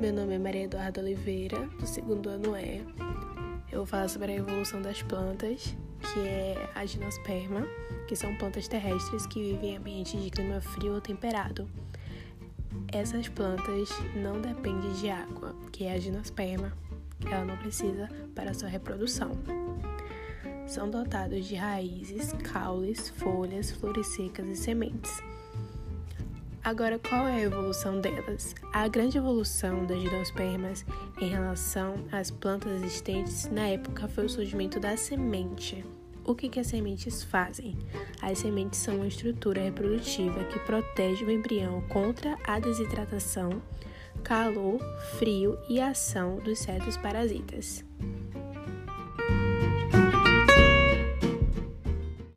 Meu nome é Maria Eduarda Oliveira, do segundo ano E. Eu vou falar sobre a evolução das plantas, que é a ginosperma, que são plantas terrestres que vivem em ambientes de clima frio ou temperado. Essas plantas não dependem de água, que é a ginosperma, que ela não precisa para sua reprodução. São dotados de raízes, caules, folhas, flores secas e sementes. Agora, qual é a evolução delas? A grande evolução das gidospermas em relação às plantas existentes na época foi o surgimento da semente. O que, que as sementes fazem? As sementes são uma estrutura reprodutiva que protege o embrião contra a desidratação, calor, frio e ação dos certos parasitas.